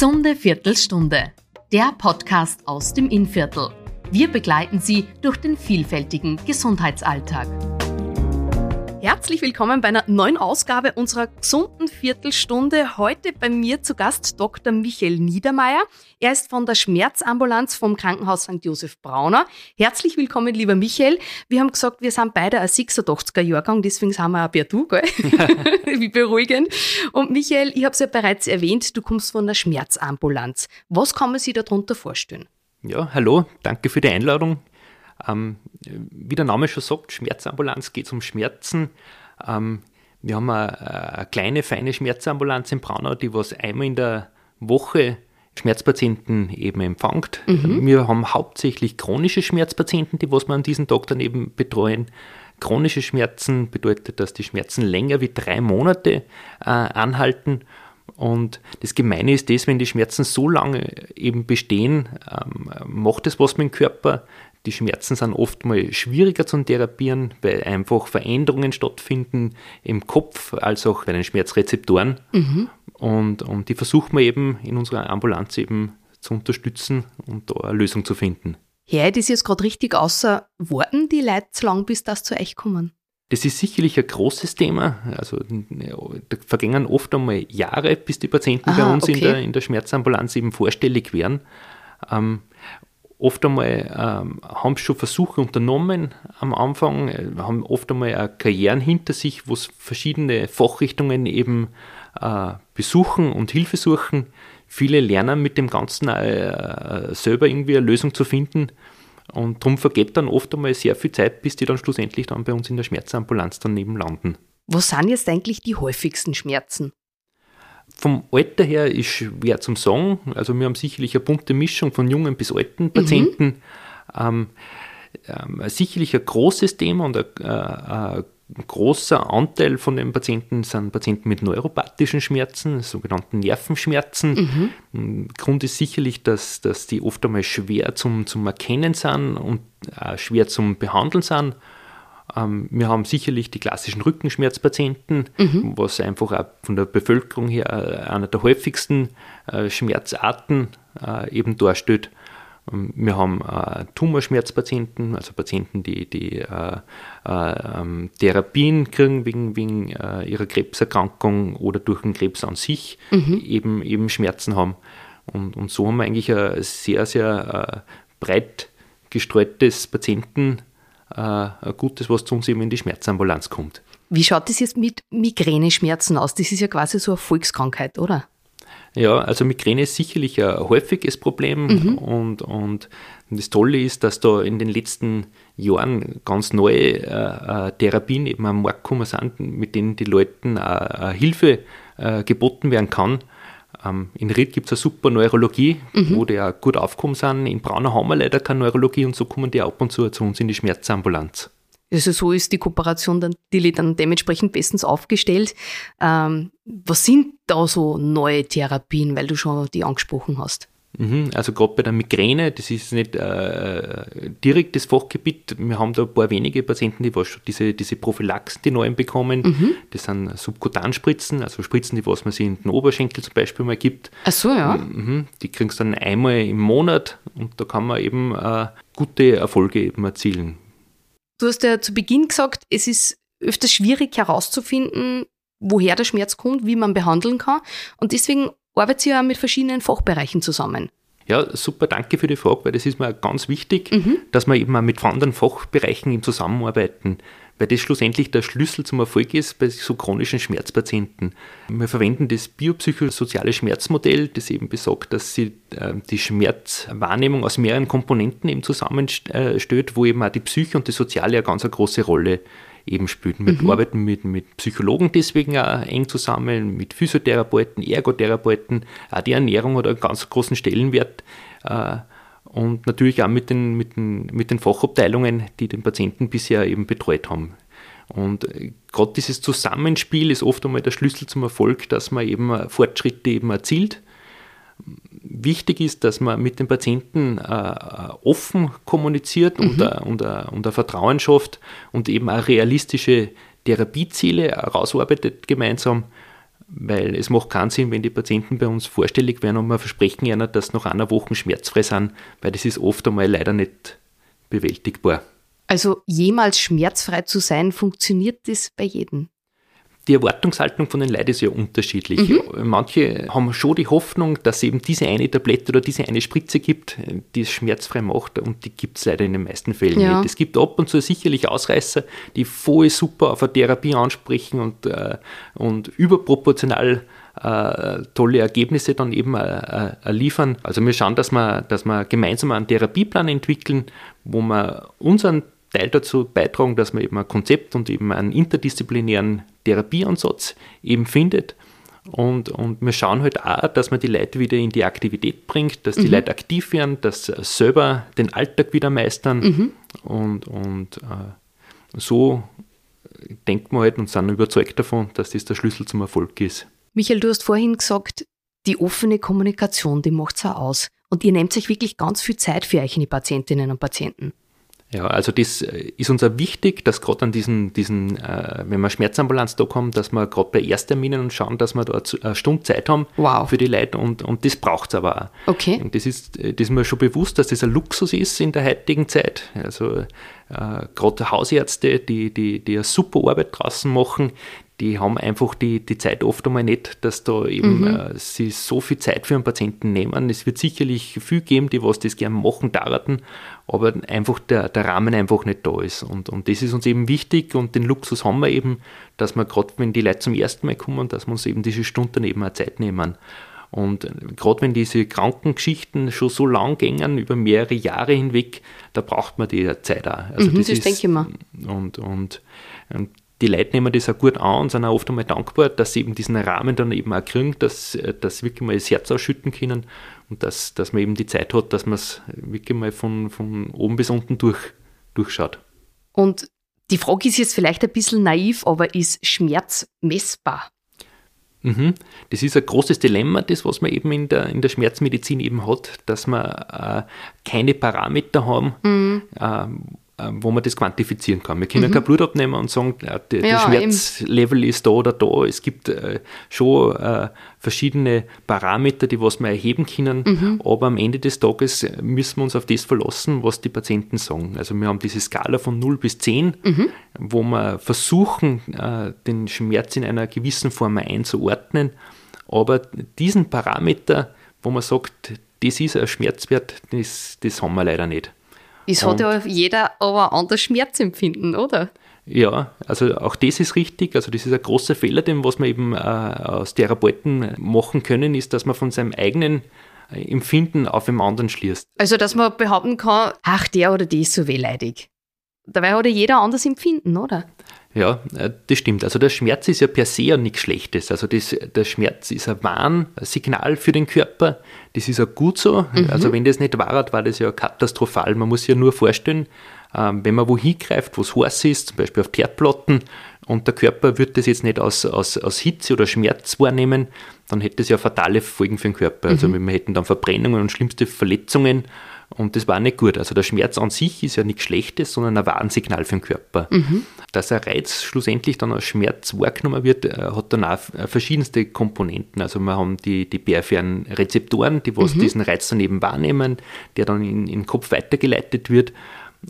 Gesunde Viertelstunde, der Podcast aus dem Innviertel. Wir begleiten Sie durch den vielfältigen Gesundheitsalltag. Herzlich willkommen bei einer neuen Ausgabe unserer gesunden Viertelstunde. Heute bei mir zu Gast Dr. Michael Niedermeyer. Er ist von der Schmerzambulanz vom Krankenhaus St. Josef Brauner. Herzlich willkommen, lieber Michael. Wir haben gesagt, wir sind beide ein 86er Jahrgang, deswegen sind wir auch per Du, gell? Wie beruhigend. Und Michael, ich habe es ja bereits erwähnt, du kommst von der Schmerzambulanz. Was kann man sich darunter vorstellen? Ja, hallo, danke für die Einladung. Ähm, wie der Name schon sagt, Schmerzambulanz geht es um Schmerzen. Ähm, wir haben eine, eine, kleine, feine Schmerzambulanz in Braunau, die was einmal in der Woche Schmerzpatienten eben empfängt. Mhm. Wir haben hauptsächlich chronische Schmerzpatienten, die was wir an diesem Tag dann eben betreuen. Chronische Schmerzen bedeutet, dass die Schmerzen länger wie drei Monate äh, anhalten. Und das Gemeine ist das, wenn die Schmerzen so lange eben bestehen, ähm, macht es was mit dem Körper. Die Schmerzen sind oft mal schwieriger zu therapieren, weil einfach Veränderungen stattfinden im Kopf als auch bei den Schmerzrezeptoren. Mhm. Und, und die versuchen wir eben in unserer Ambulanz eben zu unterstützen und da eine Lösung zu finden. Ja, das ist jetzt gerade richtig außer Worten, die Leute zu lang, bis das zu euch kommen. Das ist sicherlich ein großes Thema. Also da vergängen oft einmal Jahre, bis die Patienten Aha, bei uns okay. in, der, in der Schmerzambulanz eben vorstellig werden. Ähm, oft einmal ähm, haben schon Versuche unternommen am Anfang, äh, haben oft einmal auch Karrieren hinter sich, wo sie verschiedene Fachrichtungen eben äh, besuchen und Hilfe suchen. Viele lernen mit dem Ganzen äh, selber irgendwie eine Lösung zu finden. Und darum vergeht dann oft einmal sehr viel Zeit, bis die dann schlussendlich dann bei uns in der Schmerzambulanz daneben landen. Was sind jetzt eigentlich die häufigsten Schmerzen? Vom Alter her ist schwer zum sagen. Also wir haben sicherlich eine bunte Mischung von jungen bis alten Patienten. Mhm. Ähm, ähm, sicherlich ein großes Thema und ein, äh, ein, großer Anteil von den Patienten sind Patienten mit neuropathischen Schmerzen, sogenannten Nervenschmerzen. Mhm. Grund ist sicherlich, dass, dass die oft einmal schwer zum, zum Erkennen sind und äh, schwer zum Behandeln sind. Ähm, wir haben sicherlich die klassischen Rückenschmerzpatienten, mhm. was einfach auch von der Bevölkerung her äh, einer der häufigsten äh, Schmerzarten äh, eben darstellt. Ähm, wir haben Tumorschmerzpatienten, also Patienten, die, die ähm, Therapien kriegen wegen, wegen ihrer Krebserkrankung oder durch den Krebs an sich mhm. eben, eben Schmerzen haben. Und, und so haben wir eigentlich ein sehr, sehr breit gestreutes Patienten äh, gutes, was zu uns eben in die Schmerzambulanz kommt. Wie schaut das jetzt mit Migräneschmerzen aus? Das ist ja quasi so eine Volkskrankheit, oder? Ja, also Migräne ist sicherlich ein häufiges Problem mhm. und, und das Tolle ist, dass da in den letzten Jahren ganz neue äh, äh Therapien eben am Markt gekommen sind, mit denen die Leuten äh, äh Hilfe äh, geboten werden kann. Ähm, in Ried gibt es eine super Neurologie, mhm. wo die auch gut aufgekommen sind. In Braunau haben wir leider keine Neurologie und so kommen die ab und zu zu uns in die Schmerzambulanz. Also so ist die Kooperation dann, die dann dementsprechend bestens aufgestellt. Ähm, was sind da so neue Therapien, weil du schon die angesprochen hast? Mhm, also gerade bei der Migräne, das ist nicht äh, direkt das Fachgebiet. Wir haben da ein paar wenige Patienten, die was schon diese, diese Prophylaxen, die neuen bekommen. Mhm. Das sind Subkutanspritzen, also Spritzen, die was man sich in den Oberschenkel zum Beispiel mal gibt. Ach so, ja. Mhm, die kriegst du dann einmal im Monat und da kann man eben äh, gute Erfolge eben erzielen. Du hast ja zu Beginn gesagt, es ist öfters schwierig herauszufinden, woher der Schmerz kommt, wie man behandeln kann. Und deswegen arbeitet ihr ja mit verschiedenen Fachbereichen zusammen. Ja, super, danke für die Frage, weil das ist mir ganz wichtig, mhm. dass wir eben auch mit anderen Fachbereichen im Zusammenarbeiten, weil das schlussendlich der Schlüssel zum Erfolg ist bei so chronischen Schmerzpatienten. Wir verwenden das biopsychosoziale Schmerzmodell, das eben besagt, dass sie äh, die Schmerzwahrnehmung aus mehreren Komponenten eben zusammenstellt, wo eben auch die Psyche und die Soziale eine ganz eine große Rolle spielen eben spielt. Wir mhm. arbeiten mit, mit Psychologen deswegen auch eng zusammen, mit Physiotherapeuten, Ergotherapeuten. Auch die Ernährung hat einen ganz großen Stellenwert. Äh, und natürlich auch mit den, mit, den, mit den Fachabteilungen, die den Patienten bisher eben betreut haben. Und äh, gerade dieses Zusammenspiel ist oft einmal der Schlüssel zum Erfolg, dass man eben Fortschritte eben erzielt wichtig ist, dass man mit den Patienten äh, offen kommuniziert mhm. und, und, und ein Vertrauen schafft und eben auch realistische Therapieziele herausarbeitet gemeinsam. weil es macht keinen Sinn, wenn die Patienten bei uns vorstellig werden und wir versprechen ihnen, dass nach einer Woche schmerzfrei sind, weil das ist oft einmal leider nicht bewältigbar. Also jemals schmerzfrei zu sein, funktioniert das bei jedem? Die Erwartungshaltung von den Leuten ist ja unterschiedlich. Mhm. Manche haben schon die Hoffnung, dass es eben diese eine Tablette oder diese eine Spritze gibt, die es schmerzfrei macht und die gibt es leider in den meisten Fällen ja. nicht. Es gibt ab und zu sicherlich Ausreißer, die voll super auf eine Therapie ansprechen und, äh, und überproportional äh, tolle Ergebnisse dann eben äh, äh, liefern. Also wir schauen, dass wir, dass wir gemeinsam einen Therapieplan entwickeln, wo wir unseren Teil dazu beitragen, dass man eben ein Konzept und eben einen interdisziplinären Therapieansatz eben findet. Und, und wir schauen halt auch, dass man die Leute wieder in die Aktivität bringt, dass die mhm. Leute aktiv werden, dass sie selber den Alltag wieder meistern. Mhm. Und, und äh, so denkt man halt und sind überzeugt davon, dass das der Schlüssel zum Erfolg ist. Michael, du hast vorhin gesagt, die offene Kommunikation, die macht es auch aus. Und ihr nehmt euch wirklich ganz viel Zeit für euch, die Patientinnen und Patienten. Ja, also das äh, ist uns auch wichtig, dass gerade an diesen, diesen äh, wenn wir Schmerzambulanz da kommen, dass wir gerade bei Erstterminen schauen, dass wir da eine Stunde Zeit haben wow. für die Leute und, und das braucht es aber auch. Okay. Und das ist, das ist mir schon bewusst, dass das ein Luxus ist in der heutigen Zeit. Also äh, gerade Hausärzte, die, die, die eine super Arbeit draußen machen, die haben einfach die, die Zeit oft einmal nicht, dass da eben mhm. äh, sie so viel Zeit für einen Patienten nehmen. Es wird sicherlich viel geben, die was das gerne machen darten, aber einfach der, der Rahmen einfach nicht da ist. Und, und das ist uns eben wichtig und den Luxus haben wir eben, dass wir gerade, wenn die Leute zum ersten Mal kommen, dass wir uns eben diese Stunden eben auch Zeit nehmen. Und gerade wenn diese Krankengeschichten schon so lang gängen, über mehrere Jahre hinweg, da braucht man die Zeit auch. Also mhm, das, das ist, denke ich mal. Und, und, und die Leute nehmen das auch gut an und sind auch oft einmal dankbar, dass sie eben diesen Rahmen dann eben auch kriegen, dass, dass sie wirklich mal das Herz ausschütten können und dass, dass man eben die Zeit hat, dass man es wirklich mal von, von oben bis unten durch, durchschaut. Und die Frage ist jetzt vielleicht ein bisschen naiv, aber ist Schmerz messbar? Mhm. Das ist ein großes Dilemma, das was man eben in der, in der Schmerzmedizin eben hat, dass wir äh, keine Parameter haben, mhm. äh, äh, wo man das quantifizieren kann. Wir können mhm. kein Blut abnehmen und sagen, ja, der, ja, Schmerzlevel eben. ist da oder da. Es gibt äh, schon äh, verschiedene Parameter, die was wir erheben können, mhm. aber am Ende des Tages müssen wir uns auf das verlassen, was die Patienten sagen. Also wir haben diese Skala von 0 bis 10, mhm. wo wir versuchen, äh, den Schmerz in einer gewissen Form einzuordnen, aber diesen Parameter, wo man sagt, das ist ein Schmerzwert, das, das haben wir leider nicht. Es hat ja jeder aber ein anderes Schmerzempfinden, oder? Ja, also auch das ist richtig. Also das ist ein großer Fehler, den was wir eben äh, aus Therapeuten machen können, ist, dass man von seinem eigenen äh, Empfinden auf dem anderen schließt. Also dass man behaupten kann, ach, der oder die ist so wehleidig. Dabei hat ja jeder ein anderes Empfinden, oder? Ja, äh, das stimmt. Also der Schmerz ist ja per se ja nichts Schlechtes. Also das, der Schmerz ist ein Warnsignal für den Körper. Das ist ja gut so. Mhm. Also wenn das nicht war, war das ja katastrophal. Man muss sich ja nur vorstellen, ähm, wenn man wohin greift, wo es heiß ist, zum Beispiel auf Herdplatten, und der Körper wird das jetzt nicht aus, aus, aus Hitze oder Schmerz wahrnehmen, dann hätte es ja fatale Folgen für den Körper. Also mhm. wir hätten dann Verbrennungen und schlimmste Verletzungen und das war nicht gut. Also der Schmerz an sich ist ja nichts Schlechtes, sondern ein Warnsignal für den Körper. Mhm. Dass ein Reiz schlussendlich dann als Schmerz wahrgenommen wird, äh, hat dann auch äh, verschiedenste Komponenten. Also wir haben die, die peripheren Rezeptoren, die was mhm. diesen Reiz dann eben wahrnehmen, der dann in, in den Kopf weitergeleitet wird.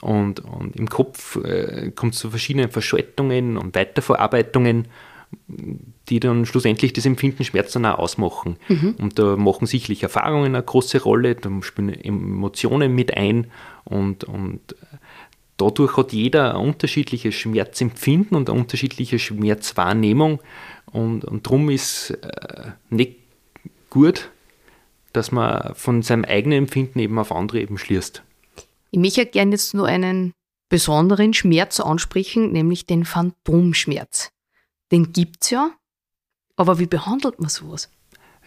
Und, und im Kopf äh, kommt es zu verschiedenen Verschaltungen und Weiterverarbeitungen die dann schlussendlich das Empfinden Schmerz dann auch ausmachen. Mhm. Und da machen sicherlich Erfahrungen eine große Rolle, da spielen Emotionen mit ein und, und dadurch hat jeder ein unterschiedliches Schmerzempfinden und eine unterschiedliche Schmerzwahrnehmung und, und darum ist äh, nicht gut, dass man von seinem eigenen Empfinden eben auf andere eben schließt. Ich möchte gerne jetzt nur einen besonderen Schmerz ansprechen, nämlich den Phantomschmerz. Den gibt es ja, aber wie behandelt man sowas?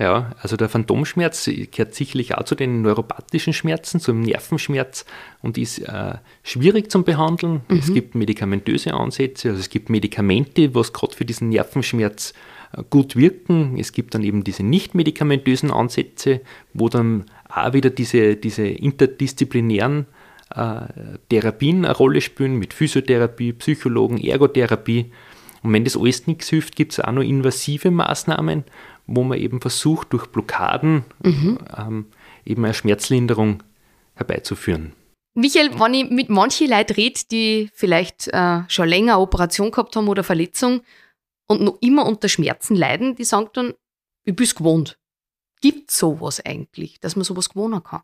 Ja, also der Phantomschmerz gehört sicherlich auch zu den neuropathischen Schmerzen, zum Nervenschmerz und ist äh, schwierig zum Behandeln. Mhm. Es gibt medikamentöse Ansätze, also es gibt Medikamente, was gerade für diesen Nervenschmerz äh, gut wirken. Es gibt dann eben diese nicht medikamentösen Ansätze, wo dann auch wieder diese, diese interdisziplinären äh, Therapien eine Rolle spielen, mit Physiotherapie, Psychologen, Ergotherapie Und wenn das alles nichts hilft, gibt es auch noch invasive Maßnahmen, wo man eben versucht, durch Blockaden mhm. ähm, eben eine Schmerzlinderung herbeizuführen. Michael, wenn ich mit manchen Leuten rede, die vielleicht äh, schon länger eine Operation gehabt haben oder Verletzung und noch immer unter Schmerzen leiden, die sagen dann, ich bin es gewohnt. Gibt es sowas eigentlich, dass man sowas gewohnen kann?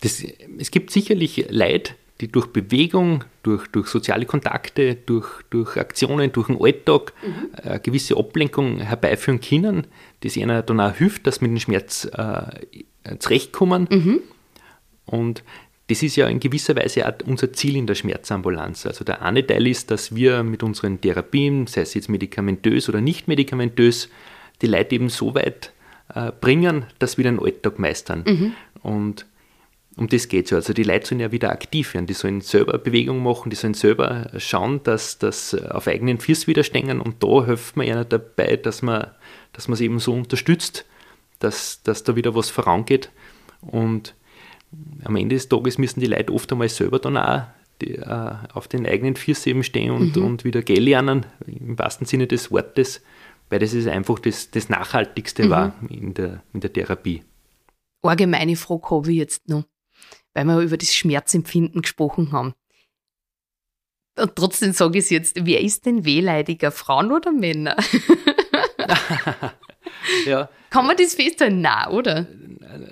Das, es gibt sicherlich Leute, die durch Bewegung, durch, durch soziale Kontakte, durch, durch Aktionen, durch den Alltag mhm. eine äh, gewisse Ablenkung herbeiführen können, das ihnen dann auch hilft, dass sie mit dem Schmerz äh, zurechtkommen. Mhm. Und das ist ja in gewisser Weise auch unser Ziel in der Schmerzambulanz. Also der eine Teil ist, dass wir mit unseren Therapien, sei es jetzt medikamentös oder nicht medikamentös, die Leute eben so weit äh, bringen, dass wir den Alltag meistern. Mhm. Und um das geht es ja. Also die Leute sollen ja wieder aktiv werden, die sollen selber Bewegung machen, die sollen selber schauen, dass das auf eigenen Füßen wieder stehen und da hilft man ihnen dabei, dass man, dass man es eben so unterstützt, dass, dass da wieder was vorangeht und am Ende des Tages müssen die Leute oft einmal selber dann auch die, äh, auf den eigenen Füßen eben stehen und, mhm. und wieder gehen lernen, im wahrsten Sinne des Wortes, weil das ist einfach das, das Nachhaltigste mhm. war in der, in der Therapie. Allgemeine Frage habe ich jetzt noch weil wir über das Schmerzempfinden gesprochen haben. Und trotzdem sage ich es jetzt, wer ist denn wehleidiger, Frauen oder Männer? ja. Kann man das feststellen? Nein, oder?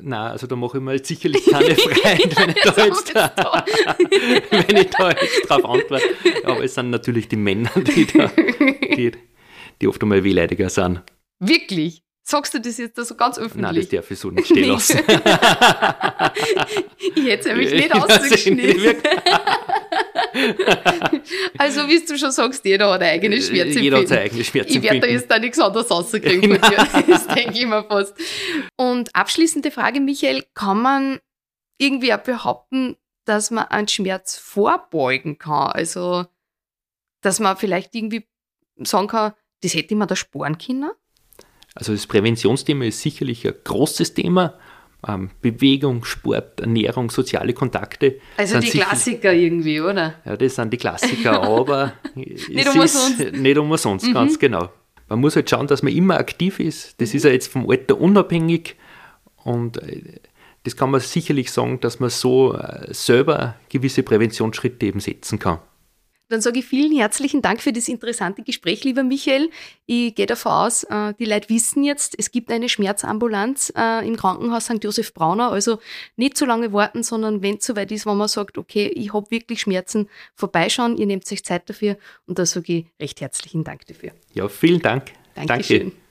Nein, also da mache ich mir jetzt sicherlich keine Freiheit, wenn, ich da jetzt, wenn ich da jetzt drauf antworte. Aber es sind natürlich die Männer, die, da, die, die oft einmal wehleidiger sind. Wirklich? Sagst du das jetzt so ganz öffentlich? Nein, das darf ich so nicht stehen lassen. ich hätte es nämlich nicht ausgeschnitten. also, wie du schon sagst, jeder hat eine eigene äh, Schmerzempfindung. Jeder hat seine eigene Schmerzempfindung. Ich werde da jetzt da nichts anderes rauskriegen von dir. Das denke ich mir fast. Und abschließende Frage, Michael, kann man irgendwie auch behaupten, dass man einen Schmerz vorbeugen kann? Also, dass man vielleicht irgendwie sagen kann, das hätte man da sparen können? Also das Präventionsthema ist sicherlich ein großes Thema. Ähm, Bewegung, Sport, Ernährung, soziale Kontakte. Also die Klassiker irgendwie, oder? Ja, das sind die Klassiker, aber nicht umsonst. Nicht umsonst, mhm. ganz genau. Man muss halt schauen, dass man immer aktiv ist. Das ist ja jetzt vom Alter unabhängig und äh, das kann man sicherlich sagen, dass man so äh, selber gewisse Präventionsschritte eben setzen kann. Dann sage ich vielen herzlichen Dank für das interessante Gespräch, lieber Michael. Ich gehe davon aus, äh, die Leute wissen jetzt, es gibt eine Schmerzambulanz äh, im Krankenhaus St. Josef Brauner. Also nicht zu lange warten, sondern wenn es soweit ist, wenn man sagt, okay, ich habe wirklich Schmerzen, vorbeischauen, ihr nehmt euch Zeit dafür. Und da sage ich recht herzlichen Dank dafür. Ja, vielen Dank. Dankeschön. Danke.